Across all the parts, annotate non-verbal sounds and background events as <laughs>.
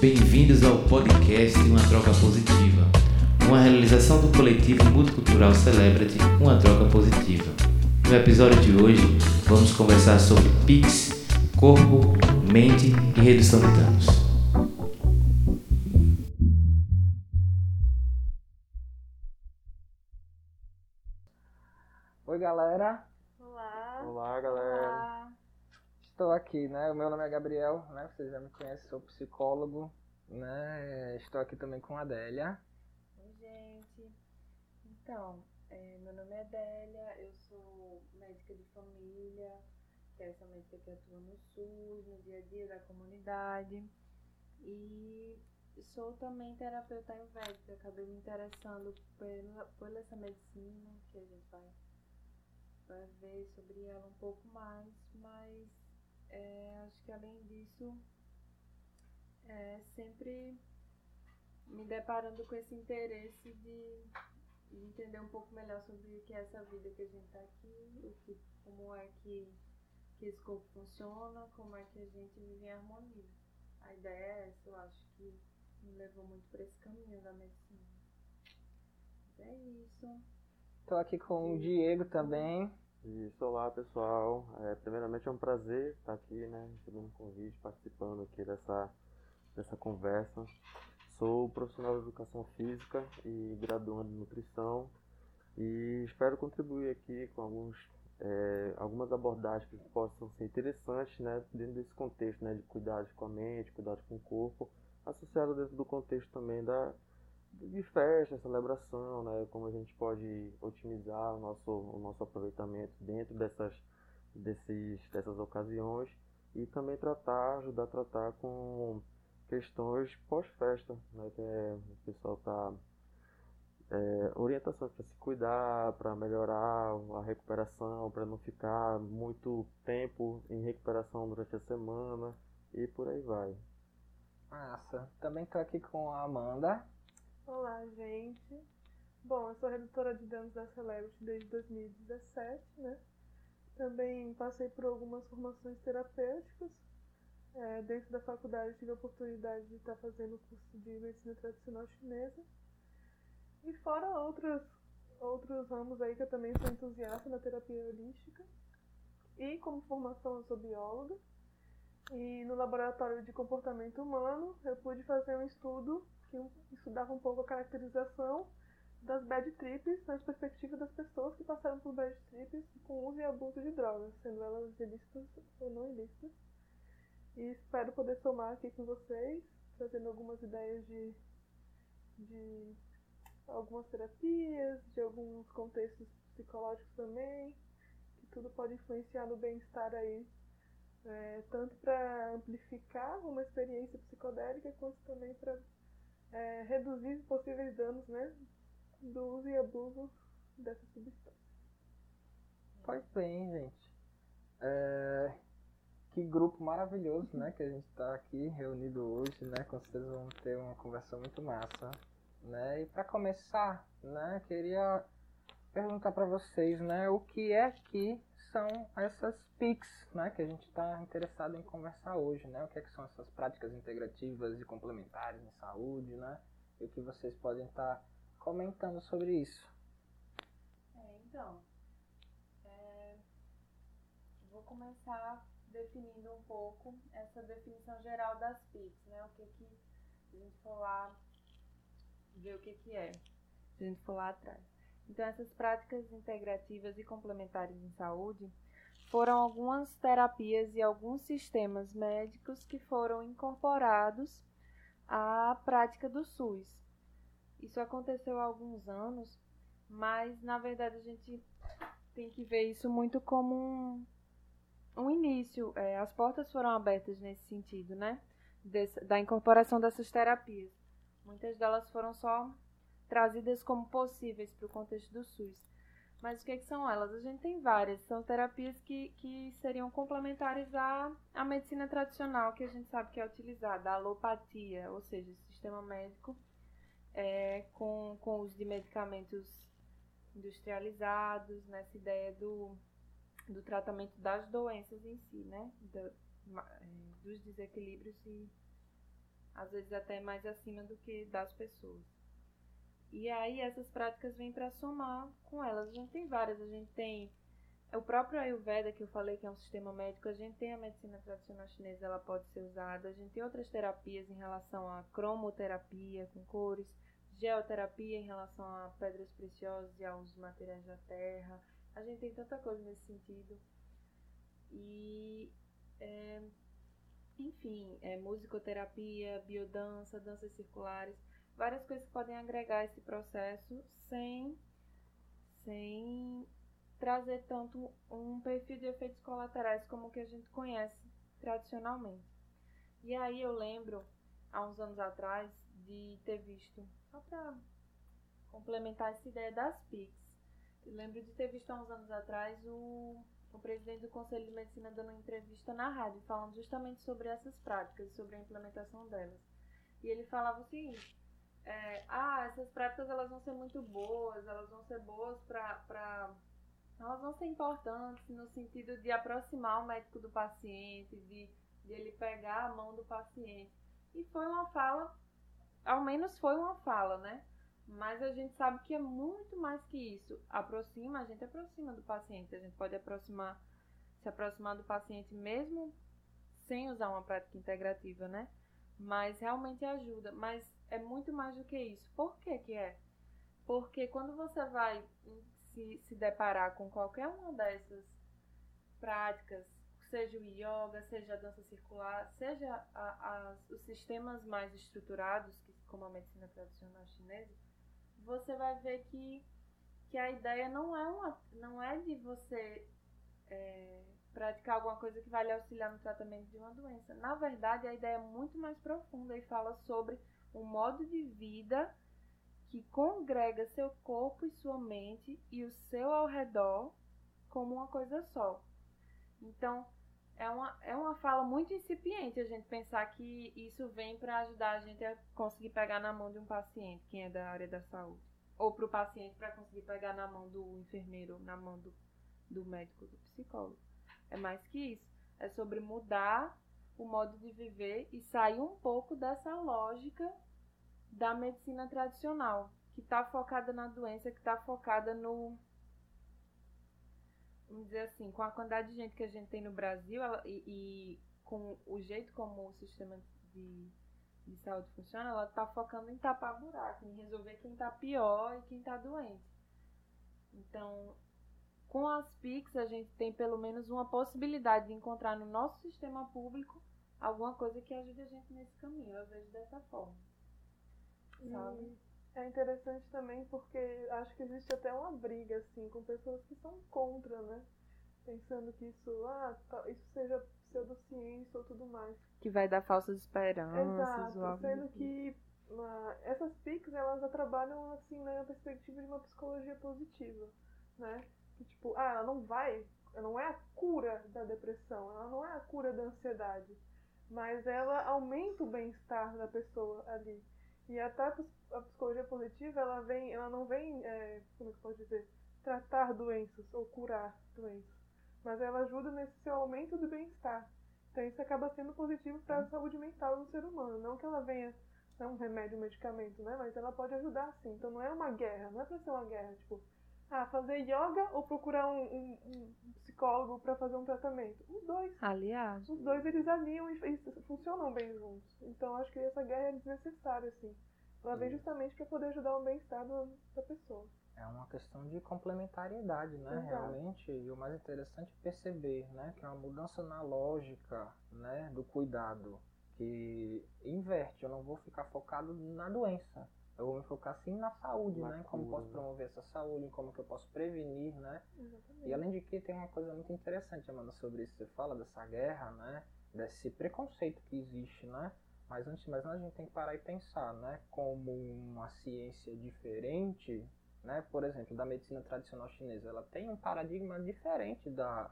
Bem-vindos ao podcast Uma Troca Positiva, uma realização do coletivo multicultural Celebrity Uma Troca Positiva. No episódio de hoje, vamos conversar sobre PIX, corpo, mente e redução de danos. Aqui, né? O meu nome é Gabriel, né? Vocês já me conhecem, sou psicólogo, né? Estou aqui também com a Adélia. Oi, gente. Então, é, meu nome é Adélia, eu sou médica de família, que é essa médica que atua no SUS, no dia a dia da comunidade. E sou também terapeuta ayurvédica, acabei me interessando pela, por essa medicina, que a gente vai, vai ver sobre ela um pouco mais, mas é, acho que além disso, é, sempre me deparando com esse interesse de, de entender um pouco melhor sobre o que é essa vida que a gente está aqui, o que, como é que, que esse corpo funciona, como é que a gente vive em harmonia. A ideia é essa, eu acho que me levou muito para esse caminho da medicina. Mas é isso. Estou aqui com o Diego também. Isso, olá pessoal. É, primeiramente é um prazer estar aqui, né, recebendo um convite, participando aqui dessa, dessa conversa. Sou profissional de educação física e graduando em nutrição e espero contribuir aqui com alguns, é, algumas abordagens que possam ser interessantes né, dentro desse contexto né, de cuidados com a mente, cuidados com o corpo, associado dentro do contexto também da, de festa, celebração, né? Como a gente pode otimizar o nosso, o nosso aproveitamento dentro dessas, desses, dessas ocasiões e também tratar, ajudar a tratar com questões pós-festa, né? Que é, o pessoal está é, orientações para se cuidar, para melhorar a recuperação, para não ficar muito tempo em recuperação durante a semana e por aí vai. Massa. Também estou aqui com a Amanda. Olá, gente. Bom, eu sou redutora de danos da Celebrity desde 2017, né? Também passei por algumas formações terapêuticas. É, dentro da faculdade tive a oportunidade de estar fazendo o curso de medicina tradicional chinesa. E fora outros, outros ramos aí que eu também sou entusiasta na terapia holística. E como formação eu sou bióloga. E no laboratório de comportamento humano eu pude fazer um estudo que estudava um pouco a caracterização das bad trips nas perspectivas das pessoas que passaram por bad trips com uso e abuso de drogas, sendo elas ilícitas ou não ilícitas. E espero poder somar aqui com vocês, trazendo algumas ideias de, de algumas terapias, de alguns contextos psicológicos também, que tudo pode influenciar no bem-estar aí é, tanto para amplificar uma experiência psicodélica, quanto também para é, reduzir possíveis danos né, do uso e abuso dessa substância. Pois bem, gente. É, que grupo maravilhoso, né? Que a gente está aqui reunido hoje, né? Com certeza vamos ter uma conversa muito massa, né? E para começar, né? Queria perguntar para vocês, né? O que é que são essas PICs, né, que a gente está interessado em conversar hoje, né? O que, é que são essas práticas integrativas e complementares em saúde, né? E o que vocês podem estar tá comentando sobre isso. É, então, é, vou começar definindo um pouco essa definição geral das PICs, né? O que que a gente for lá ver o que que é, se a gente for lá atrás. Então, essas práticas integrativas e complementares em saúde foram algumas terapias e alguns sistemas médicos que foram incorporados à prática do SUS. Isso aconteceu há alguns anos, mas na verdade a gente tem que ver isso muito como um, um início. É, as portas foram abertas nesse sentido, né? Desse, da incorporação dessas terapias. Muitas delas foram só trazidas como possíveis para o contexto do SUS. Mas o que, é que, são elas? A gente tem várias. São terapias que, que seriam complementares à, à medicina tradicional, que a gente sabe que é utilizada, a alopatia, ou seja, o sistema médico é, com, com uso de medicamentos industrializados, nessa ideia do, do tratamento das doenças em si, né? Do, é, dos desequilíbrios e às vezes até mais acima do que das pessoas. E aí essas práticas vêm para somar com elas. A gente tem várias, a gente tem o próprio Ayurveda que eu falei que é um sistema médico, a gente tem a medicina tradicional chinesa, ela pode ser usada, a gente tem outras terapias em relação à cromoterapia com cores, geoterapia em relação a pedras preciosas e aos materiais da terra. A gente tem tanta coisa nesse sentido. E é, enfim, é, musicoterapia, biodança, danças circulares, várias coisas que podem agregar esse processo sem, sem trazer tanto um perfil de efeitos colaterais como o que a gente conhece tradicionalmente. E aí eu lembro, há uns anos atrás, de ter visto, só para complementar essa ideia das PICs, eu lembro de ter visto há uns anos atrás o o presidente do Conselho de Medicina dando uma entrevista na rádio, falando justamente sobre essas práticas, sobre a implementação delas. E ele falava o seguinte: é, ah, essas práticas elas vão ser muito boas, elas vão ser boas para. Elas vão ser importantes no sentido de aproximar o médico do paciente, de, de ele pegar a mão do paciente. E foi uma fala, ao menos foi uma fala, né? Mas a gente sabe que é muito mais que isso. Aproxima, a gente aproxima do paciente. A gente pode aproximar, se aproximar do paciente mesmo sem usar uma prática integrativa, né? Mas realmente ajuda. Mas é muito mais do que isso. Por que que é? Porque quando você vai se, se deparar com qualquer uma dessas práticas, seja o yoga, seja a dança circular, seja a, a, os sistemas mais estruturados, como a medicina tradicional chinesa, você vai ver que, que a ideia não é, uma, não é de você é, praticar alguma coisa que vai lhe auxiliar no tratamento de uma doença. Na verdade, a ideia é muito mais profunda e fala sobre um modo de vida que congrega seu corpo e sua mente e o seu ao redor como uma coisa só. Então, é uma, é uma fala muito incipiente a gente pensar que isso vem para ajudar a gente a conseguir pegar na mão de um paciente, quem é da área da saúde. Ou para o paciente para conseguir pegar na mão do enfermeiro, na mão do, do médico, do psicólogo. É mais que isso. É sobre mudar o modo de viver e sair um pouco dessa lógica da medicina tradicional, que está focada na doença, que está focada no vamos dizer assim, com a quantidade de gente que a gente tem no Brasil ela, e, e, com o jeito como o sistema de, de saúde funciona, ela está focando em tapar buraco, em resolver quem está pior e quem está doente. Então, com as PICs, a gente tem pelo menos uma possibilidade de encontrar no nosso sistema público alguma coisa que ajude a gente nesse caminho. Eu vejo dessa forma. Sabe? É interessante também porque acho que existe até uma briga, assim, com pessoas que são contra, né? Pensando que isso, ah, isso seja pseudociência ou tudo mais. Que vai dar falsas esperanças. Exato, sendo que uh, essas PICs, elas já trabalham, assim, na perspectiva de uma psicologia positiva, né? Que, tipo, ah, ela não vai, ela não é a cura da depressão, ela não é a cura da ansiedade, mas ela aumenta o bem-estar da pessoa ali. E até a psicologia positiva, ela vem, ela não vem, é, como é que pode dizer, tratar doenças ou curar doenças, mas ela ajuda nesse seu aumento do bem-estar. Então isso acaba sendo positivo para a saúde mental do ser humano, não que ela venha é um remédio, um medicamento, né? Mas ela pode ajudar sim. Então não é uma guerra, não é para ser uma guerra, tipo, ah, fazer yoga ou procurar um, um, um psicólogo para fazer um tratamento. Os dois. Aliás. Os dois eles alinham e, e funcionam bem juntos. Então acho que essa guerra é desnecessária, assim. Ela vem justamente para poder ajudar o bem-estar da pessoa. É uma questão de complementariedade, né? Exato. Realmente, e o mais interessante é perceber, né, que é uma mudança na lógica, né, do cuidado, que inverte. Eu não vou ficar focado na doença. Eu vou me focar sim na saúde, né? Como posso promover essa saúde, como que eu posso prevenir, né? Exatamente. E além de que tem uma coisa muito interessante, Amanda, sobre isso. Você fala dessa guerra, né? Desse preconceito que existe, né? Mas antes de mais nada, a gente tem que parar e pensar, né? Como uma ciência diferente, né? Por exemplo, da medicina tradicional chinesa, ela tem um paradigma diferente da,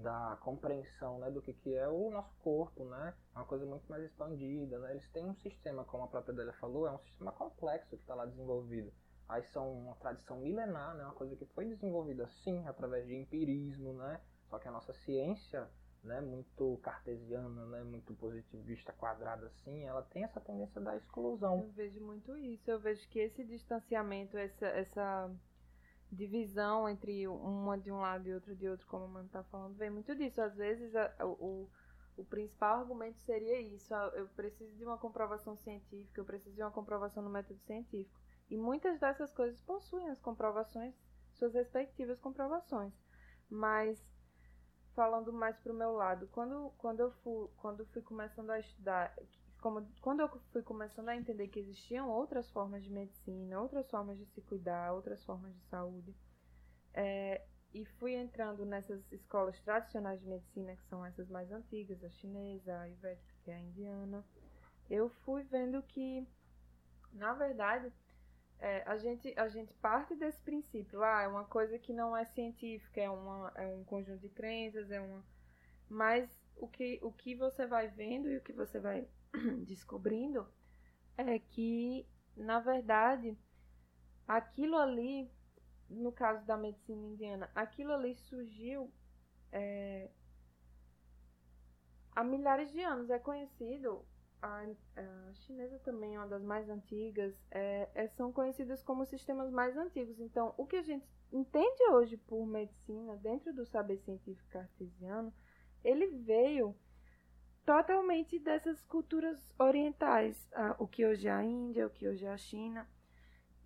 da compreensão, né? Do que, que é o nosso corpo, né? Uma coisa muito mais expandida, né? Eles têm um sistema, como a própria Delia falou, é um sistema complexo que está lá desenvolvido. Aí são uma tradição milenar, né? Uma coisa que foi desenvolvida, sim, através de empirismo, né? Só que a nossa ciência né, muito cartesiana, né, muito positivista, quadrada assim, ela tem essa tendência da exclusão. Eu vejo muito isso. Eu vejo que esse distanciamento, essa, essa divisão entre uma de um lado e outra de outro, como o Mano está falando, vem muito disso. Às vezes a, o, o principal argumento seria isso: ah, eu preciso de uma comprovação científica, eu preciso de uma comprovação no método científico. E muitas dessas coisas possuem as comprovações, suas respectivas comprovações. Mas falando mais para o meu lado, quando, quando eu fui, quando fui começando a estudar, como, quando eu fui começando a entender que existiam outras formas de medicina, outras formas de se cuidar, outras formas de saúde, é, e fui entrando nessas escolas tradicionais de medicina, que são essas mais antigas, a chinesa, a ayurvédica, que é a indiana, eu fui vendo que, na verdade, é, a, gente, a gente parte desse princípio. Ah, é uma coisa que não é científica, é, uma, é um conjunto de crenças, é uma. Mas o que, o que você vai vendo e o que você vai <clears throat> descobrindo é que, na verdade, aquilo ali, no caso da medicina indiana, aquilo ali surgiu é, há milhares de anos. É conhecido a, a, chinesa também é uma das mais antigas, é, é, são conhecidas como sistemas mais antigos. Então, o que a gente entende hoje por medicina, dentro do saber científico cartesiano, ele veio totalmente dessas culturas orientais, a, o que hoje é a Índia, o que hoje é a China.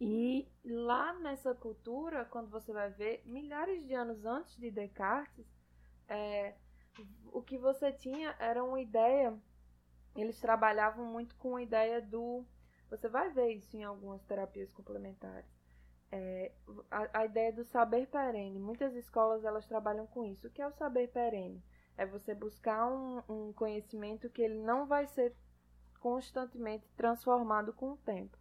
E lá nessa cultura, quando você vai ver, milhares de anos antes de Descartes, é, o que você tinha era uma ideia eles trabalhavam muito com a ideia do. Você vai ver isso em algumas terapias complementares. É, a, a, ideia do saber perene. Muitas escolas elas trabalham com isso. O que é o saber perene? É você buscar um, um conhecimento que ele não vai ser constantemente transformado com o tempo.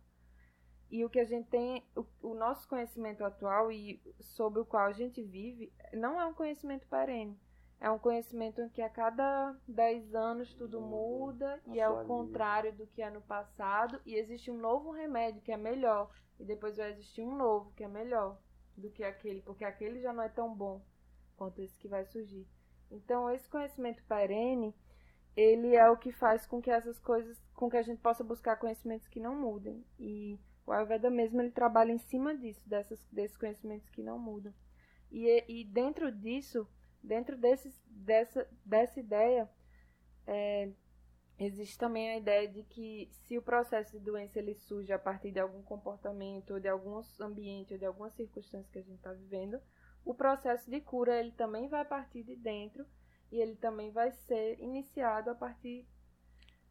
E o que a gente tem, o, o nosso conhecimento atual e sobre o qual a gente vive, não é um conhecimento perene é um conhecimento em que a cada 10 anos tudo muda e é o contrário do que é no passado e existe um novo remédio que é melhor e depois vai existir um novo que é melhor do que aquele, porque aquele já não é tão bom quanto esse que vai surgir. Então, esse conhecimento perene, ele é o que faz com que essas coisas, com que a gente possa buscar conhecimentos que não mudem. E o Ayurveda mesmo, ele trabalha em cima disso, dessas, desses conhecimentos que não mudam. E, e dentro disso, Dentro desses, dessa, dessa ideia, é, existe também a ideia de que se o processo de doença ele surge a partir de algum comportamento, ou de alguns ambientes, ou de alguma circunstância que a gente está vivendo, o processo de cura ele também vai partir de dentro e ele também vai ser iniciado a partir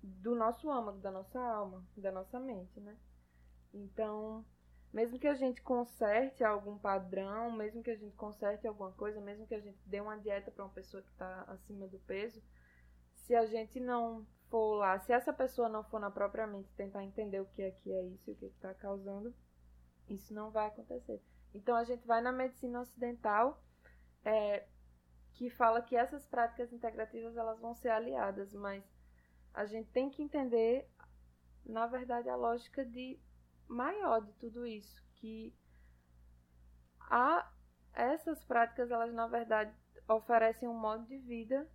do nosso âmago, da nossa alma, da nossa mente, né? Então, mesmo que a gente conserte algum padrão, mesmo que a gente conserte alguma coisa, mesmo que a gente dê uma dieta para uma pessoa que está acima do peso, se a gente não for lá, se essa pessoa não for na própria mente tentar entender o que é que é isso e o que é está causando, isso não vai acontecer. Então a gente vai na medicina ocidental, é, que fala que essas práticas integrativas elas vão ser aliadas, mas a gente tem que entender, na verdade, a lógica de maior de tudo isso, que a, essas práticas, elas na verdade oferecem um modo de vida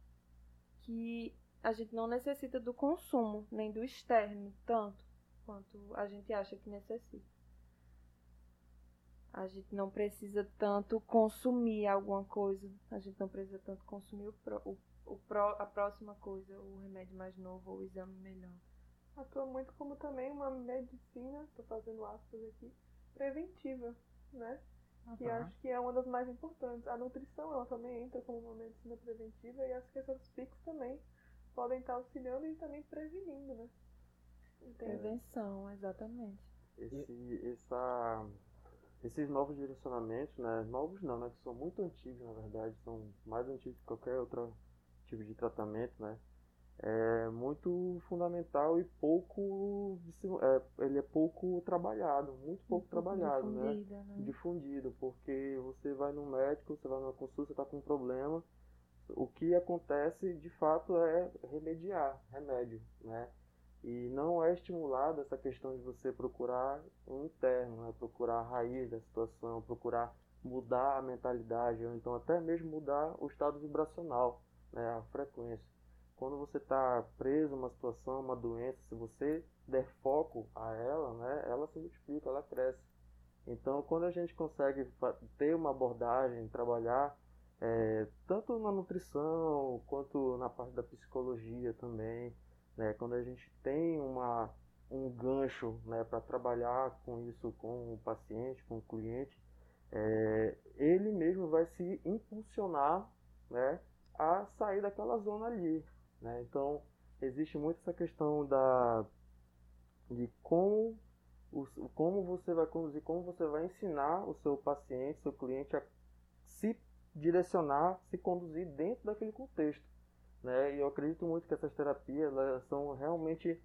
que a gente não necessita do consumo, nem do externo, tanto quanto a gente acha que necessita. A gente não precisa tanto consumir alguma coisa, a gente não precisa tanto consumir o, o, o a próxima coisa, o remédio mais novo o exame melhor atua muito como também uma medicina, estou fazendo aspas aqui, preventiva, né? Uhum. Que acho que é uma das mais importantes. A nutrição ela também entra como uma medicina preventiva e acho que essas PICs também podem estar auxiliando e também prevenindo, né? Entende? Prevenção, exatamente. Esse, essa, esses novos direcionamentos, né? Novos não, né? Que são muito antigos, na verdade, são mais antigos que qualquer outro tipo de tratamento, né? É muito fundamental e pouco é, ele é pouco trabalhado, muito pouco trabalhado, né? né? Difundido, porque você vai no médico, você vai numa consulta, está com um problema, o que acontece de fato é remediar, remédio, né? E não é estimulado essa questão de você procurar um interno, né? procurar a raiz da situação, procurar mudar a mentalidade, ou então até mesmo mudar o estado vibracional né, a frequência. Quando você está preso a uma situação, uma doença, se você der foco a ela, né, ela se multiplica, ela cresce. Então, quando a gente consegue ter uma abordagem, trabalhar é, tanto na nutrição quanto na parte da psicologia também, né, quando a gente tem uma, um gancho né, para trabalhar com isso com o paciente, com o cliente, é, ele mesmo vai se impulsionar né, a sair daquela zona ali. Né? Então, existe muito essa questão da, de como, o, como você vai conduzir, como você vai ensinar o seu paciente, seu cliente a se direcionar, se conduzir dentro daquele contexto. Né? E eu acredito muito que essas terapias são realmente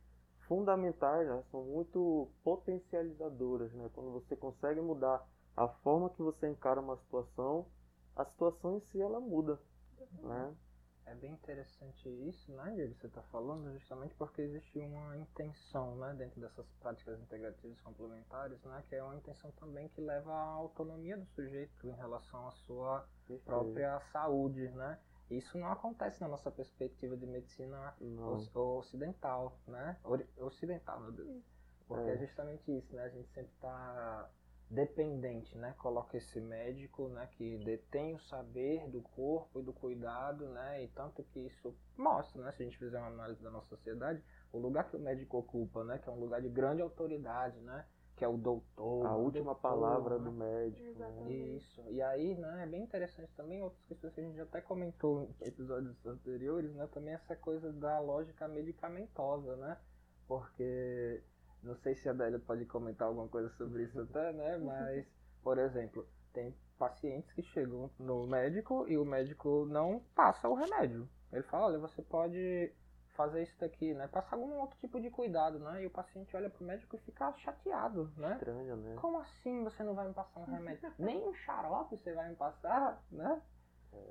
fundamentais, são muito potencializadoras. Né? Quando você consegue mudar a forma que você encara uma situação, a situação em si ela muda. Né? É bem interessante isso, né, Diego, você está falando, justamente porque existe uma intenção, né, dentro dessas práticas integrativas complementares, né, que é uma intenção também que leva à autonomia do sujeito em relação à sua própria saúde, né. Isso não acontece na nossa perspectiva de medicina não. ocidental, né, ocidental, meu Deus, porque é. é justamente isso, né, a gente sempre está dependente, né? Coloca esse médico, né, que detém o saber do corpo e do cuidado, né? E tanto que isso mostra, né, se a gente fizer uma análise da nossa sociedade, o lugar que o médico ocupa, né, que é um lugar de grande autoridade, né? Que é o doutor. A última doutor, palavra né? do médico. Né? Exatamente. Isso. E aí, né, é bem interessante também outras questões que a gente até comentou em episódios anteriores, né? Também essa coisa da lógica medicamentosa, né? Porque não sei se a Adélia pode comentar alguma coisa sobre isso até, né? Mas, por exemplo, tem pacientes que chegam no médico e o médico não passa o remédio. Ele fala, olha, você pode fazer isso daqui, né? Passar algum outro tipo de cuidado, né? E o paciente olha pro médico e fica chateado, né? Estranho, né? Como assim você não vai me passar um remédio? Nem um xarope você vai me passar, né?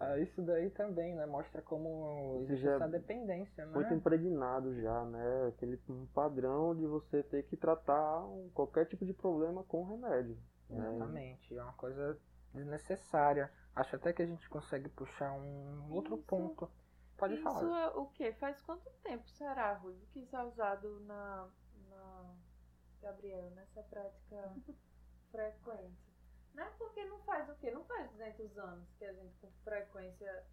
É. isso daí também, né? Mostra como existe essa dependência, né? Muito impregnado já, né? Aquele um padrão de você ter que tratar qualquer tipo de problema com remédio. Né? Exatamente, é uma coisa desnecessária. Acho até que a gente consegue puxar um outro isso, ponto. Pode isso falar. Isso é o quê? Faz quanto tempo será, Rui, que isso é usado na, na Gabriel, nessa prática <laughs> frequente? Né? Porque não faz o quê? Não faz 200 anos que a gente com frequência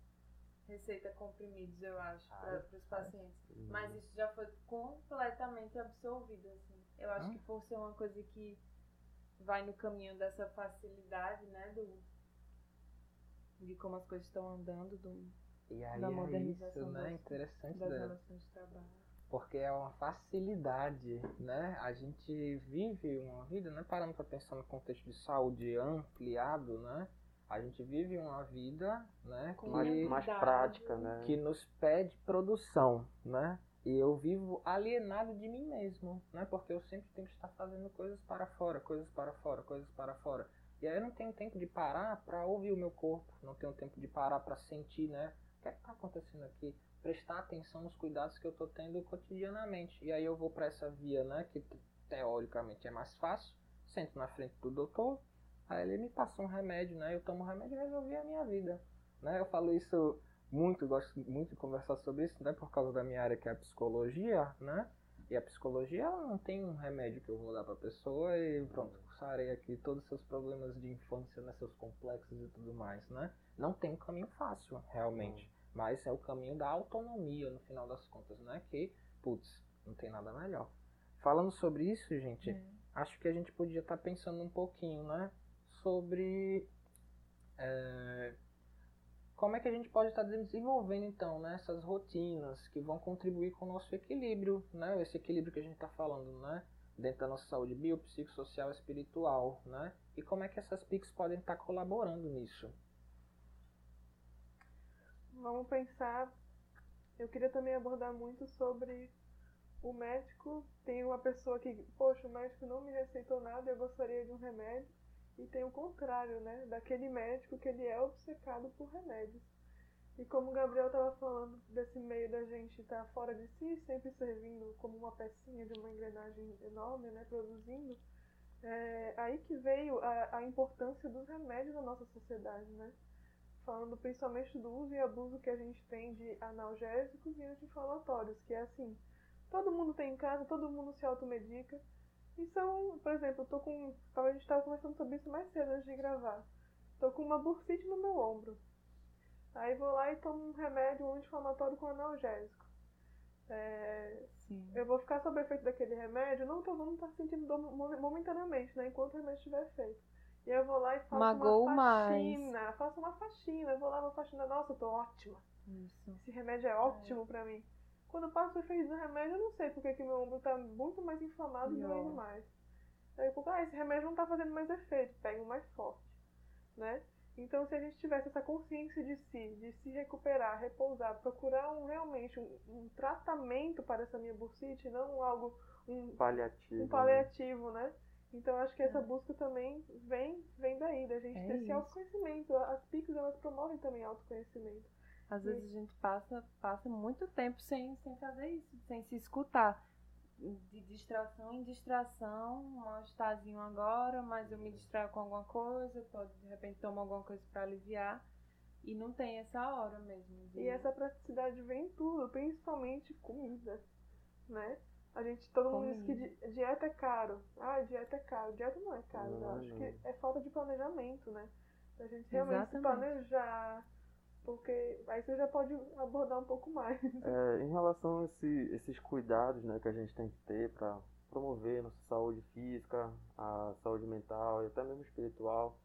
receita comprimidos, eu acho, para os pacientes. Uhum. Mas isso já foi completamente absorvido, assim. Eu acho que por ser uma coisa que vai no caminho dessa facilidade, né, do de como as coisas estão andando, do, e aí da modernização é isso, né? das, Interessante das relações de trabalho porque é uma facilidade, né? A gente vive uma vida, né? Parando para pensar no contexto de saúde ampliado, né? A gente vive uma vida, né? Com mais, mais prática, né? Que nos pede produção, né? E eu vivo alienado de mim mesmo, né? Porque eu sempre tenho que estar fazendo coisas para fora, coisas para fora, coisas para fora. E aí eu não tenho tempo de parar para ouvir o meu corpo, não tenho tempo de parar para sentir, né? O que é está acontecendo aqui? Prestar atenção nos cuidados que eu estou tendo cotidianamente. E aí eu vou para essa via, né, que teoricamente é mais fácil, sento na frente do doutor, aí ele me passa um remédio, né, eu tomo o remédio e resolvi a minha vida. Né? Eu falo isso muito, gosto muito de conversar sobre isso, né, por causa da minha área que é a psicologia, né, e a psicologia ela não tem um remédio que eu vou dar para a pessoa e pronto, sarei aqui todos os seus problemas de infância, né, seus complexos e tudo mais, né? Não tem um caminho fácil, realmente. Mas é o caminho da autonomia, no final das contas, né? Que, putz, não tem nada melhor. Falando sobre isso, gente, é. acho que a gente podia estar tá pensando um pouquinho, né? Sobre é, como é que a gente pode estar tá desenvolvendo, então, né? Essas rotinas que vão contribuir com o nosso equilíbrio, né? Esse equilíbrio que a gente está falando, né? Dentro da nossa saúde biopsicossocial e espiritual, né? E como é que essas PICs podem estar tá colaborando nisso? Vamos pensar. Eu queria também abordar muito sobre o médico. Tem uma pessoa que, poxa, o médico não me receitou nada, eu gostaria de um remédio. E tem o contrário, né? Daquele médico que ele é obcecado por remédios. E como o Gabriel estava falando desse meio da gente estar tá fora de si, sempre servindo como uma pecinha de uma engrenagem enorme, né? Produzindo. É aí que veio a, a importância dos remédios na nossa sociedade, né? Falando principalmente do uso e abuso que a gente tem de analgésicos e anti-inflamatórios, que é assim, todo mundo tem em casa, todo mundo se automedica. E são, por exemplo, eu tô com. A gente estava conversando sobre isso mais cedo antes de gravar. Tô com uma bursite no meu ombro. Aí vou lá e tomo um remédio anti-inflamatório com analgésico. É, eu vou ficar sob efeito daquele remédio, não tô, não tá sentindo dor momentaneamente, né? Enquanto o remédio estiver feito. E eu vou lá e faço Magou uma faxina. Mais. Faço uma faxina. Eu vou lá uma faxina. Nossa, eu tô ótima. Isso. Esse remédio é ótimo é. pra mim. Quando eu passo o efeito do remédio, eu não sei porque que meu ombro tá muito mais inflamado e doendo mais. Aí eu fico, ah, esse remédio não tá fazendo mais efeito. Pego mais forte. Né? Então, se a gente tivesse essa consciência de si, de se recuperar, repousar, procurar um, realmente um, um tratamento para essa minha bursite, não algo um paliativo, um paliativo né? né? Então acho que essa é. busca também vem, vem daí, da gente é ter esse autoconhecimento. As PICs elas promovem também autoconhecimento. Às e... vezes a gente passa, passa muito tempo sem, sem fazer isso, sem se escutar. De distração em distração, um mal-estarzinho agora, mas eu me distraio com alguma coisa, pode de repente tomar alguma coisa para aliviar. E não tem essa hora mesmo. De... E essa praticidade vem em tudo, principalmente comida, né? A gente, todo mundo diz que dieta é caro. Ah, dieta é caro. Dieta não é caro, não, eu acho não. que é falta de planejamento, né? A gente realmente Exatamente. se planejar, porque aí você já pode abordar um pouco mais. <laughs> É, em relação a esse, esses cuidados né, que a gente tem que ter para promover nossa saúde física, a saúde mental e até mesmo espiritual,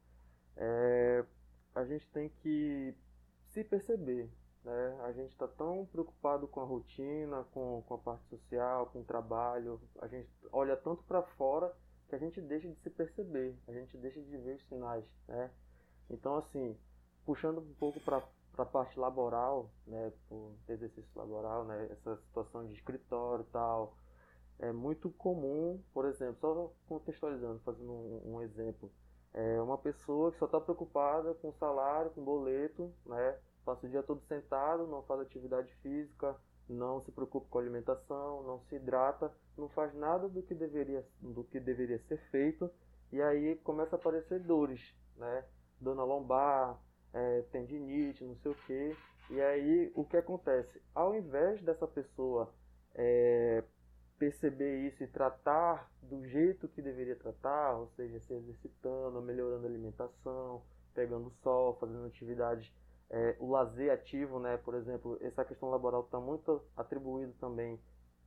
é, a gente tem que se perceber, né? A gente está tão preocupado com a rotina, com, com a parte social, com o trabalho, a gente olha tanto para fora que a gente deixa de se perceber, a gente deixa de ver os sinais. Né? Então, assim, puxando um pouco para a parte laboral, né, por exercício laboral, né, essa situação de escritório e tal, é muito comum, por exemplo, só contextualizando, fazendo um, um exemplo, é uma pessoa que só está preocupada com salário, com boleto, né, passa o dia todo sentado, não faz atividade física, não se preocupa com a alimentação, não se hidrata, não faz nada do que deveria, do que deveria ser feito, e aí começa a aparecer dores, né? Dona lombar, é, tendinite, não sei o que. E aí o que acontece? Ao invés dessa pessoa é, perceber isso e tratar do jeito que deveria tratar, ou seja, se exercitando, melhorando a alimentação, pegando sol, fazendo atividades é, o lazer ativo, né? Por exemplo, essa questão laboral está muito atribuído também.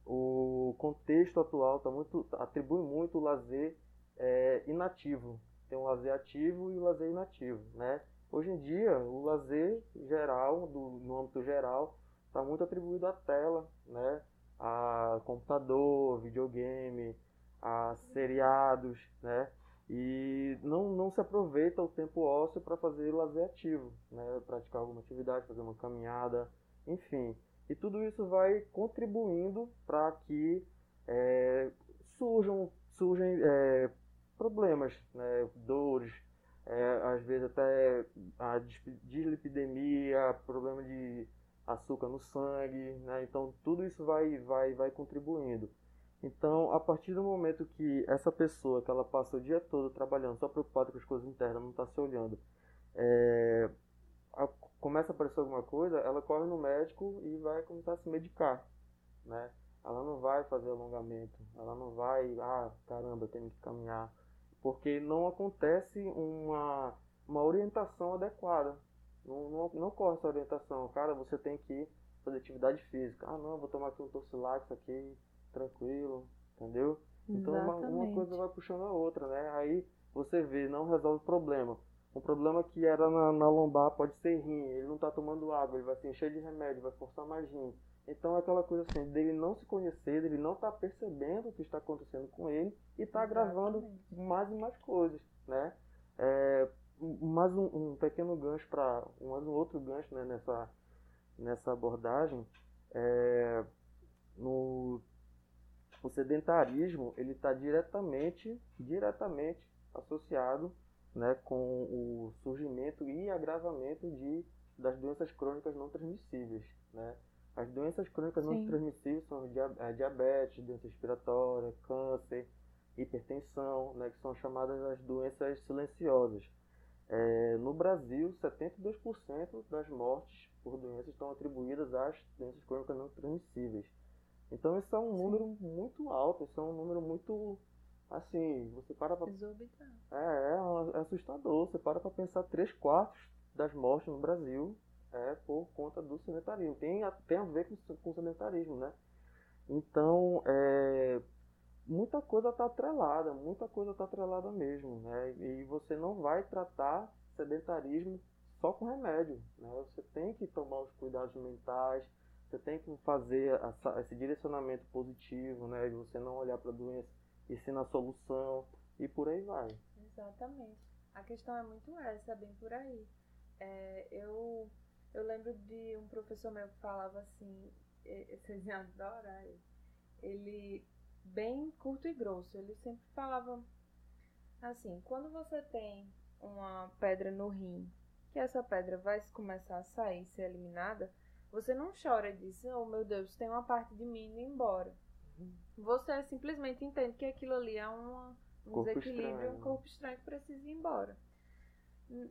O contexto atual tá muito atribui muito o lazer é, inativo. Tem o lazer ativo e o lazer inativo, né? Hoje em dia, o lazer geral, do, no âmbito geral, está muito atribuído à tela, né? A computador, videogame, a seriados, né? E não, não se aproveita o tempo ósseo para fazer lazer ativo, né? praticar alguma atividade, fazer uma caminhada, enfim. E tudo isso vai contribuindo para que é, surjam, é, problemas, né? dores, é, às vezes até a dislipidemia, problema de açúcar no sangue, né? então tudo isso vai, vai, vai contribuindo. Então, a partir do momento que essa pessoa, que ela passa o dia todo trabalhando, só preocupada com as coisas internas, não está se olhando, é, a, começa a aparecer alguma coisa, ela corre no médico e vai começar a se medicar, né? Ela não vai fazer alongamento, ela não vai, ah, caramba, eu tenho que caminhar, porque não acontece uma, uma orientação adequada. Não, não, não ocorre essa orientação, cara, você tem que fazer atividade física. Ah, não, vou tomar aqui um Torcilax aqui, tranquilo, entendeu? Então uma, uma, coisa vai puxando a outra, né? Aí você vê, não resolve o problema. Um problema que era na, na lombar pode ser rim, ele não está tomando água, ele vai se encher de remédio, vai forçar mais rim. Então é aquela coisa assim, dele não se conhecer, dele não estar tá percebendo o que está acontecendo com ele e está agravando mais e mais coisas, né? É, mais um, um pequeno gancho para um, um outro gancho né, nessa, nessa abordagem é, no o sedentarismo ele está diretamente, diretamente associado né, com o surgimento e agravamento de, das doenças crônicas não transmissíveis. Né? As doenças crônicas Sim. não transmissíveis são a diabetes, doença respiratória, câncer, hipertensão, né, que são chamadas as doenças silenciosas. É, no Brasil, 72% das mortes por doenças estão atribuídas às doenças crônicas não transmissíveis. Então isso é um número muito alto, isso é um número muito assim, você para pra... É, é, é assustador, você para para pensar três quartos das mortes no Brasil é por conta do sedentarismo. Tem, tem a ver com, com o sedentarismo, né? Então, é, muita coisa está atrelada, muita coisa está atrelada mesmo, né? E você não vai tratar sedentarismo só com remédio, né? Você tem que tomar os cuidados mentais, você tem que fazer essa, esse direcionamento positivo, né? De você não olhar para a doença e sim na solução e por aí vai. Exatamente. A questão é muito essa, bem por aí. É, eu, eu lembro de um professor meu que falava assim, vocês adoram ele. Ele, bem curto e grosso, ele sempre falava assim, quando você tem uma pedra no rim, que essa pedra vai começar a sair, ser eliminada, você não chora e diz, oh meu Deus, tem uma parte de mim indo embora. Você simplesmente entende que aquilo ali é uma, um corpo desequilíbrio, estranho. um corpo estranho que precisa ir embora.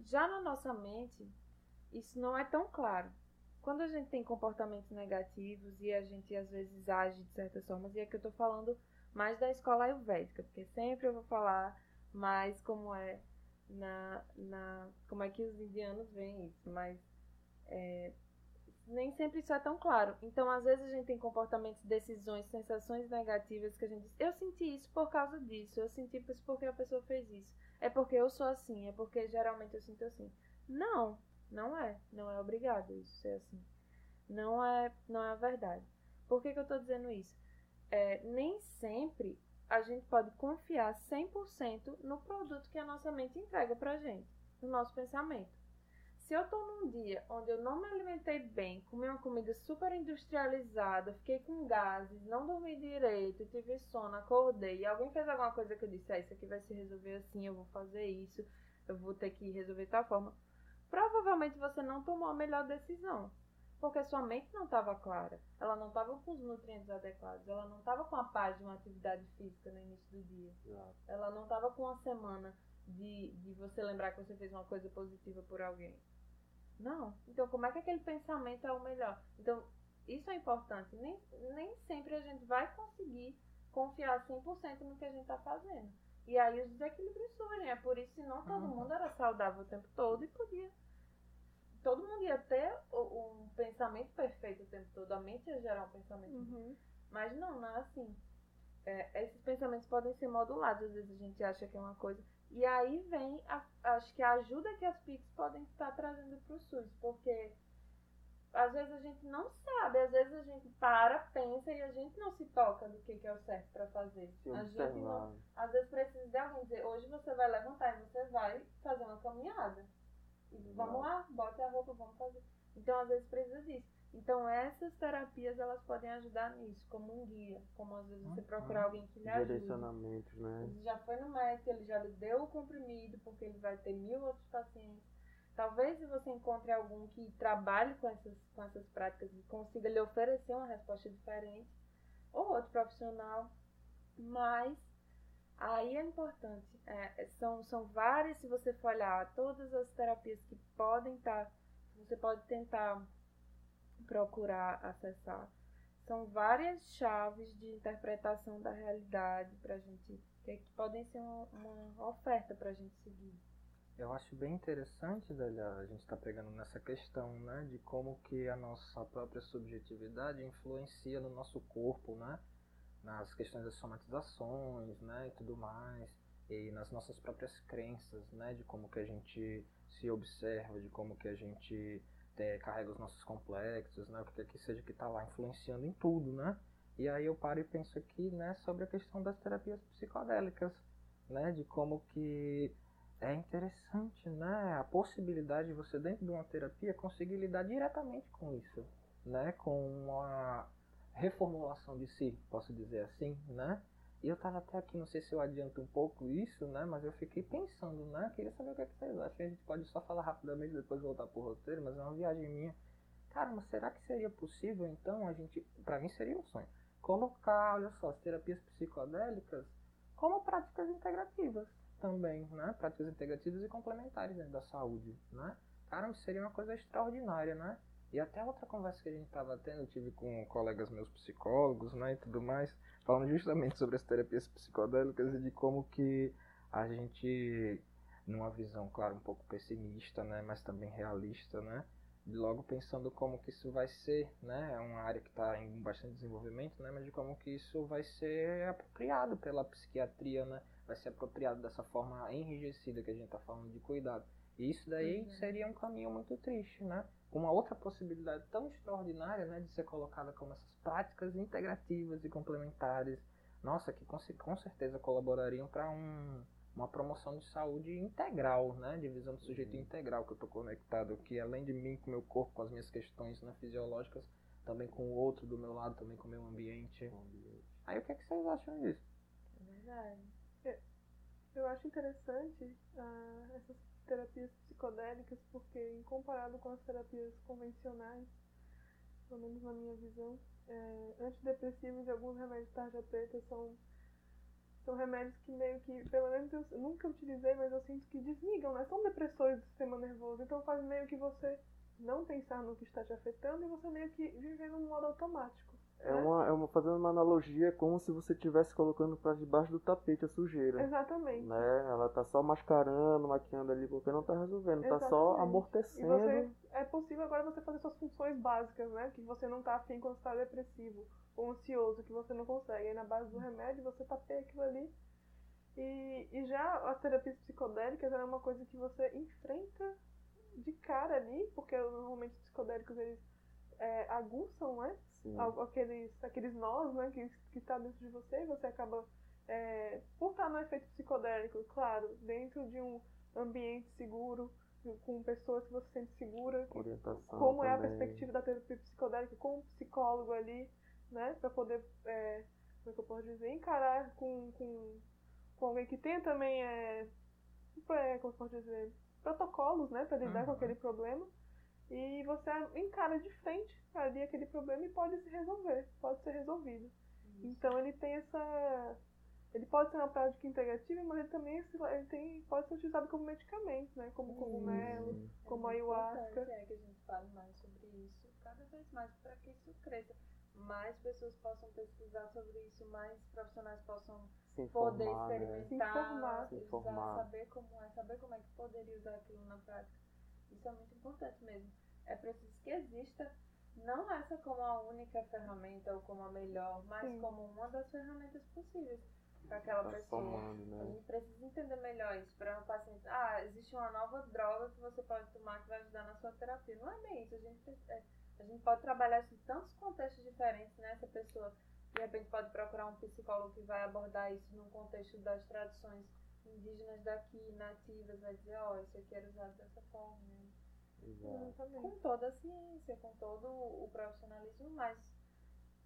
Já na nossa mente, isso não é tão claro. Quando a gente tem comportamentos negativos e a gente às vezes age de certas formas, e é que eu estou falando mais da escola ayurvédica, porque sempre eu vou falar mais como é na, na como é que os indianos veem isso, mas é, nem sempre isso é tão claro. Então, às vezes a gente tem comportamentos, decisões, sensações negativas que a gente diz, eu senti isso por causa disso, eu senti isso porque a pessoa fez isso. É porque eu sou assim, é porque geralmente eu sinto assim. Não, não é. Não é obrigado isso ser assim. Não é, não é a verdade. Por que, que eu estou dizendo isso? É, nem sempre a gente pode confiar 100% no produto que a nossa mente entrega pra gente, no nosso pensamento. Se eu tô num dia onde eu não me alimentei bem, comi uma comida super industrializada, fiquei com gases, não dormi direito, tive sono, acordei e alguém fez alguma coisa que eu disse, ah, isso aqui vai se resolver assim, eu vou fazer isso, eu vou ter que resolver de tal forma. Provavelmente você não tomou a melhor decisão. Porque sua mente não estava clara. Ela não estava com os nutrientes adequados. Ela não estava com a paz de uma atividade física no início do dia. Ela não estava com uma semana de, de você lembrar que você fez uma coisa positiva por alguém. Não. Então, como é que aquele pensamento é o melhor? Então, isso é importante. Nem, nem sempre a gente vai conseguir confiar 100% no que a gente está fazendo. E aí os desequilíbrios surgem. É por isso que não todo uhum. mundo era saudável o tempo todo e podia. Todo mundo ia ter um pensamento perfeito o tempo todo. A mente ia gerar um pensamento. Uhum. Mas não, não é assim. É, esses pensamentos podem ser modulados. Às vezes a gente acha que é uma coisa. E aí vem, a, acho que a ajuda que as PICs podem estar trazendo para o SUS, porque às vezes a gente não sabe, às vezes a gente para, pensa e a gente não se toca do que, que é o certo para fazer. a gente não, às vezes precisa de alguém dizer, hoje você vai levantar e você vai fazer uma caminhada. E vamos lá, bote a roupa, vamos fazer. Então às vezes precisa disso. Então essas terapias elas podem ajudar nisso, como um guia, como às vezes você uhum. procurar alguém que lhe ajude. Direcionamentos, né? Ele já foi no médico, ele já lhe deu o comprimido, porque ele vai ter mil outros pacientes. Talvez se você encontre algum que trabalhe com essas, com essas práticas e consiga lhe oferecer uma resposta diferente, ou outro profissional, mas aí é importante. É, são, são várias, se você for olhar, todas as terapias que podem estar, tá, você pode tentar procurar acessar. São várias chaves de interpretação da realidade para a gente, que, que podem ser uma, uma oferta para a gente seguir. Eu acho bem interessante, Delia, a gente está pegando nessa questão, né, de como que a nossa própria subjetividade influencia no nosso corpo, né, nas questões das somatizações, né, e tudo mais, e nas nossas próprias crenças, né, de como que a gente se observa, de como que a gente é, carrega os nossos complexos, né? O que que seja que está lá influenciando em tudo, né? E aí eu paro e penso aqui, né, sobre a questão das terapias psicodélicas, né? De como que é interessante, né? A possibilidade de você dentro de uma terapia conseguir lidar diretamente com isso, né? Com uma reformulação de si, posso dizer assim, né? E eu tava até aqui, não sei se eu adianto um pouco isso, né? Mas eu fiquei pensando, né? Queria saber o que, é que vocês acham. A gente pode só falar rapidamente e depois voltar pro roteiro, mas é uma viagem minha. Cara, mas será que seria possível então a gente. Pra mim seria um sonho. Colocar, olha só, as terapias psicodélicas como práticas integrativas. também, né? Práticas integrativas e complementares dentro da saúde, né? Cara, seria uma coisa extraordinária, né? E até outra conversa que a gente estava tendo, tive com colegas meus psicólogos, né, e tudo mais, falando justamente sobre as terapias psicodélicas e de como que a gente, numa visão, claro, um pouco pessimista, né, mas também realista, né, logo pensando como que isso vai ser, né, é uma área que está em bastante desenvolvimento, né, mas de como que isso vai ser apropriado pela psiquiatria, né, vai ser apropriado dessa forma enrijecida que a gente está falando de cuidado. E isso daí uhum. seria um caminho muito triste, né? Uma outra possibilidade tão extraordinária, né, de ser colocada como essas práticas integrativas e complementares, nossa, que com, com certeza colaborariam para um, uma promoção de saúde integral, né, de visão do sujeito uhum. integral, que eu estou conectado, que além de mim, com o meu corpo, com as minhas questões né, fisiológicas, também com o outro do meu lado, também com o meu ambiente. Aí o que, é que vocês acham disso? É verdade. Eu acho interessante uh, essas terapias psicodélicas porque, em comparado com as terapias convencionais, pelo menos na minha visão, é, antidepressivos e alguns remédios tarja preta são, são remédios que meio que, pelo menos eu nunca utilizei, mas eu sinto que desligam, né? São depressores do sistema nervoso, então faz meio que você não pensar no que está te afetando e você meio que viver num modo automático. É uma, é uma fazendo uma analogia como se você estivesse colocando para debaixo do tapete a sujeira. Exatamente. Né? Ela tá só mascarando, maquiando ali, porque não tá resolvendo, Exatamente. tá só amortecendo. Você, é possível agora você fazer suas funções básicas, né? Que você não tá afim quando está depressivo ou ansioso, que você não consegue. Aí na base do remédio você tapeia aquilo ali. E, e já as terapias psicodélicas é uma coisa que você enfrenta de cara ali, porque os psicodélicos eles é, aguçam, né? Aqueles, aqueles nós, né, que, que tá dentro de você, e você acaba, é, por estar no efeito psicodélico, claro, dentro de um ambiente seguro, com pessoas que você sente segura, Orientação como também. é a perspectiva da terapia psicodélica com o psicólogo ali, né, para poder, é, como é que eu posso dizer, encarar com, com, com alguém que tenha também, é, é, como eu posso dizer, protocolos, né, para lidar uhum. com aquele problema, e você encara de frente ali aquele problema e pode se resolver, pode ser resolvido. Isso. Então ele tem essa. Ele pode ser uma prática integrativa, mas ele também ele tem, pode ser utilizado como medicamento, né? Como cogumelo, é como ayahuasca. É que a gente fale mais sobre isso cada vez mais para que isso cresça. Mais pessoas possam pesquisar sobre isso, mais profissionais possam poder né? experimentar, se informar, saber como é, saber como é que poderia usar aquilo na prática. Isso é muito importante mesmo. É preciso que exista não essa como a única ferramenta ou como a melhor, mas Sim. como uma das ferramentas possíveis para aquela pessoa. Né? A gente precisa entender melhor isso para um paciente. Ah, existe uma nova droga que você pode tomar que vai ajudar na sua terapia. Não é bem isso. A gente, é, a gente pode trabalhar isso em tantos contextos diferentes, né? Essa pessoa de repente pode procurar um psicólogo que vai abordar isso num contexto das tradições indígenas daqui, nativas, vai dizer, ó, oh, isso aqui era usado dessa forma, né? Com toda a ciência, com todo o profissionalismo, mas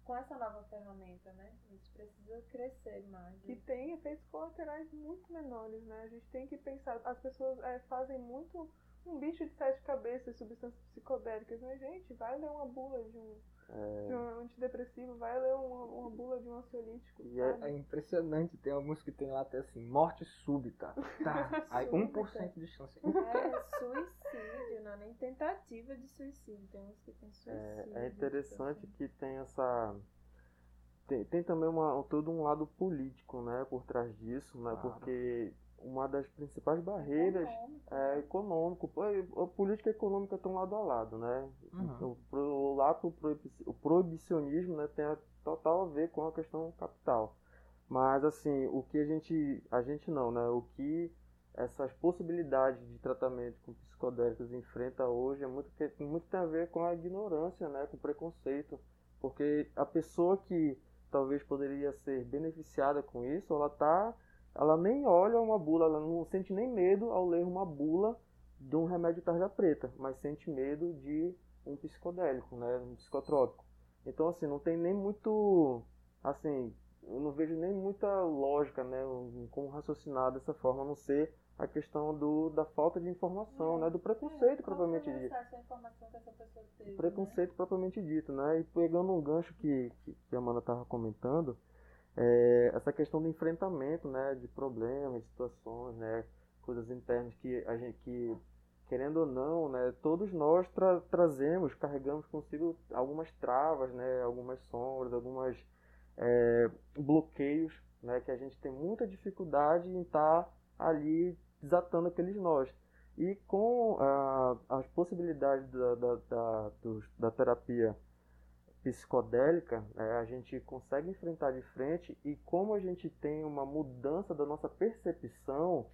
com essa nova ferramenta, né? A gente precisa crescer mais. Que tem efeitos colaterais muito menores, né? A gente tem que pensar, as pessoas é, fazem muito um bicho de sete cabeças, substâncias psicodélicas, mas gente, vai ler uma bula de um é... de um antidepressivo, vai ler uma, uma bula de um ansiolítico. E é, é, impressionante, tem alguns que tem lá até assim, morte súbita. <laughs> Tá. Aí 1% de chance. É suicídio, não é nem tentativa de suicídio. Tem uns que tem suicídio. É, é interessante que tem essa. Tem, tem também uma, todo um lado político né, por trás disso, né? Claro. Porque uma das principais barreiras econômico, é econômico. A política econômica estão lado a lado, né? Uhum. O, o lado o proibicionismo né, tem a, total a ver com a questão capital. Mas assim, o que a gente, a gente não, né? O que essas possibilidades de tratamento com psicodélicos enfrenta hoje é muito muito tem a ver com a ignorância, né? Com o preconceito, porque a pessoa que talvez poderia ser beneficiada com isso, ela está ela nem olha uma bula, ela não sente nem medo ao ler uma bula de um remédio tarja preta, mas sente medo de um psicodélico, né, um psicotrópico. Então assim, não tem nem muito, assim, eu não vejo nem muita lógica, né, como raciocinar dessa forma, a não ser a questão do, da falta de informação, é, né, do preconceito é, propriamente dito. Teve, preconceito né? propriamente dito, né, e pegando um gancho que, que, que a Amanda estava comentando, é, essa questão do enfrentamento, né, de problemas, situações, né, coisas internas que a gente que querendo ou não, né, todos nós tra trazemos, carregamos consigo algumas travas, né, algumas sombras, algumas é, bloqueios, né, que a gente tem muita dificuldade em estar tá ali desatando aqueles nós. E com ah, as possibilidades da, da, da, do, da terapia psicodélica, né, a gente consegue enfrentar de frente e como a gente tem uma mudança da nossa percepção,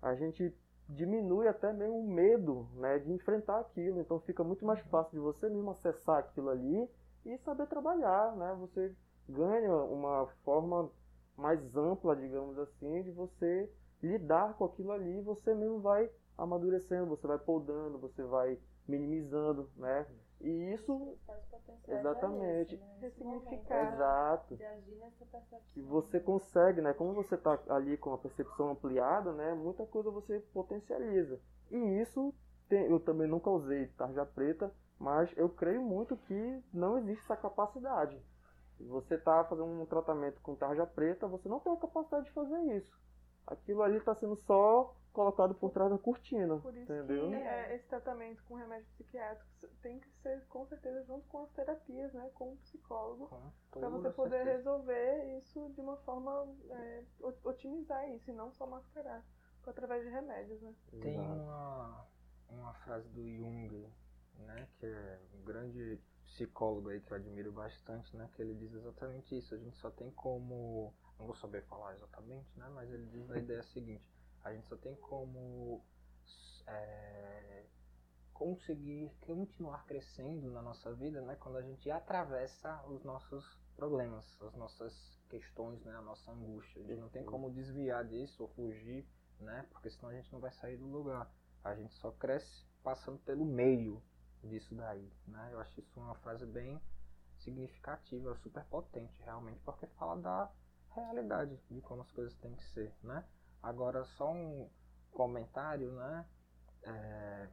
a gente diminui até mesmo o medo né, de enfrentar aquilo. Então fica muito mais fácil de você mesmo acessar aquilo ali e saber trabalhar. Né? Você ganha uma forma mais ampla, digamos assim, de você lidar com aquilo ali. Você mesmo vai amadurecendo, você vai podando, você vai minimizando, né? E isso. Exatamente. É esse, né? Exato. De agir nessa percepção. E você consegue, né? Como você está ali com a percepção ampliada, né? Muita coisa você potencializa. E isso tem, eu também nunca usei tarja preta, mas eu creio muito que não existe essa capacidade. Você está fazendo um tratamento com tarja preta, você não tem a capacidade de fazer isso. Aquilo ali está sendo só colocado por trás da cortina. Por isso entendeu? que é, esse tratamento com remédios psiquiátricos tem que ser com certeza junto com as terapias, né? Com o psicólogo. Para você poder certeza. resolver isso de uma forma. É, otimizar isso e não só mascarar. Através de remédios, né? Tem uma, uma frase do Jung, né? Que é um grande psicólogo aí que eu admiro bastante, né? Que ele diz exatamente isso. A gente só tem como. Não vou saber falar exatamente, né? Mas ele diz a ideia seguinte a gente só tem como é, conseguir continuar crescendo na nossa vida, né, quando a gente atravessa os nossos problemas, as nossas questões, né, a nossa angústia. A gente não tem como desviar disso ou fugir, né, porque senão a gente não vai sair do lugar. A gente só cresce passando pelo meio disso daí, né? Eu acho isso uma frase bem significativa, super potente, realmente, porque fala da realidade de como as coisas têm que ser, né? Agora, só um comentário, né? É,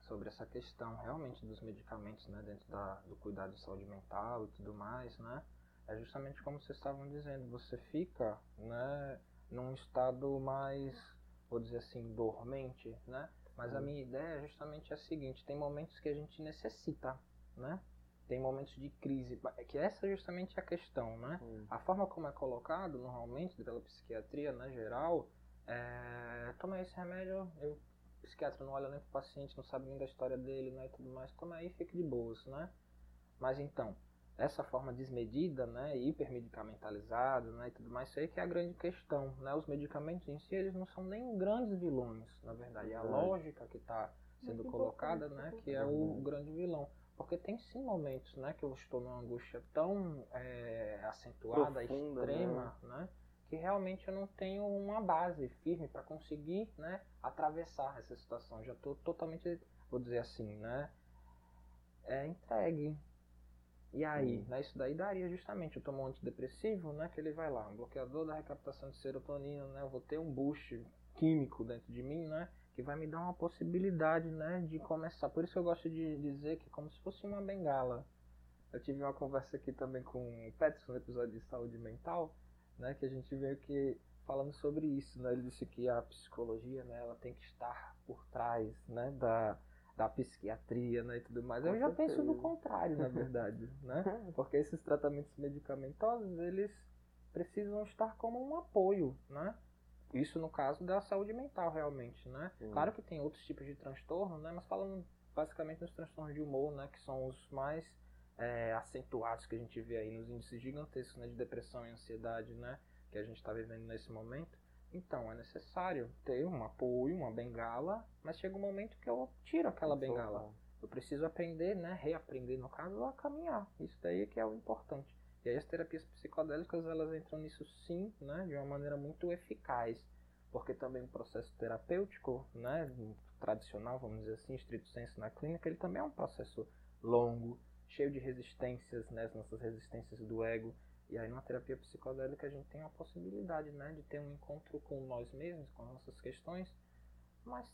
sobre essa questão realmente dos medicamentos, né? Dentro da, do cuidado de saúde mental e tudo mais, né? É justamente como vocês estavam dizendo, você fica, né? Num estado mais, vou dizer assim, dormente, né? Mas a minha ideia é justamente a seguinte: tem momentos que a gente necessita, né? Tem momentos de crise, é que essa é justamente a questão, né? Hum. A forma como é colocado normalmente pela psiquiatria, na geral, é, toma esse remédio, eu, o psiquiatra não olha nem pro paciente, não sabe nem da história dele, né, e tudo mais, toma aí e fique de boas, né? Mas então, essa forma desmedida, né, hipermedicamentalizada, né, e tudo mais, isso aí que é a grande questão, né? Os medicamentos em si, eles não são nem grandes vilões, na verdade, é a lógica que está sendo Muito colocada, né, que é o grande vilão. Porque tem sim momentos, né, que eu estou numa angústia tão é, acentuada, Profunda, extrema, né, que realmente eu não tenho uma base firme para conseguir, né, atravessar essa situação. Já estou totalmente, vou dizer assim, né, é entregue. E aí, Hum. né, isso daí daria justamente, eu tomo um antidepressivo, né, que ele vai lá, um bloqueador da recaptação de serotonina, né, eu vou ter um boost químico dentro de mim, né, que vai me dar uma possibilidade, né, de começar. Por isso eu gosto de dizer que é como se fosse uma bengala. Eu tive uma conversa aqui também com o Peterson no episódio de saúde mental, né, que a gente veio que falando sobre isso, né, ele disse que a psicologia, né, ela tem que estar por trás, né, da, da psiquiatria, né, e tudo mais. Com eu já penso no contrário, na verdade, <laughs> né, porque esses tratamentos medicamentosos, eles precisam estar como um apoio, né, isso no caso da saúde mental, realmente, né? Sim. Claro que tem outros tipos de transtorno, né? Mas falando basicamente nos transtornos de humor, né? Que são os mais é, acentuados que a gente vê aí nos índices gigantescos né? de depressão e ansiedade, né? Que a gente está vivendo nesse momento. Então, é necessário ter um apoio, uma bengala, mas chega um momento que eu tiro aquela bengala. Eu preciso aprender, né? Reaprender, no caso, a caminhar. Isso daí é que é o importante. E aí as terapias psicodélicas, elas entram nisso sim, né? De uma maneira muito eficaz. Porque também o processo terapêutico, né? Tradicional, vamos dizer assim, estrito senso na clínica, ele também é um processo longo, cheio de resistências, né? As nossas resistências do ego. E aí numa terapia psicodélica a gente tem a possibilidade, né? De ter um encontro com nós mesmos, com as nossas questões. Mas,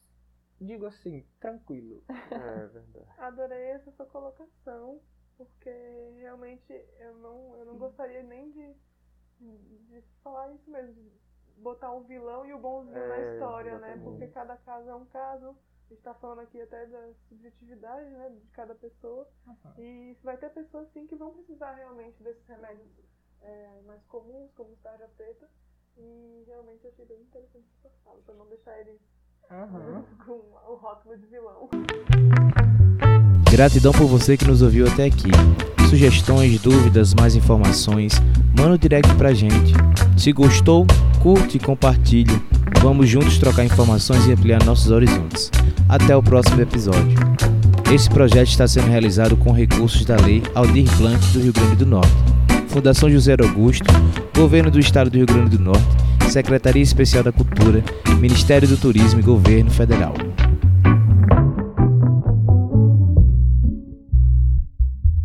digo assim, tranquilo. É verdade. <laughs> Adorei essa sua colocação, porque realmente eu não, eu não gostaria nem de de falar isso mesmo, de botar um vilão e o bonzinho É, na história, né? exatamente. Porque cada caso é um caso. A gente tá falando aqui até da subjetividade, né, de cada pessoa. E vai ter pessoas sim que vão precisar realmente desses remédios é, mais comuns, como tarja preta. E realmente eu achei bem interessante essa fala, pra não deixar eles <laughs> Uhum. com o rótulo de vilão. Gratidão por você que nos ouviu até aqui. Sugestões, dúvidas, mais informações, manda um direct pra gente. Se gostou, curte e compartilhe. Vamos juntos trocar informações e ampliar nossos horizontes. Até o próximo episódio. Esse projeto está sendo realizado com recursos da Lei Aldir Blanc do Rio Grande do Norte, Fundação José Augusto, Governo do Estado do Rio Grande do Norte, Secretaria Especial da Cultura, Ministério do Turismo e Governo Federal.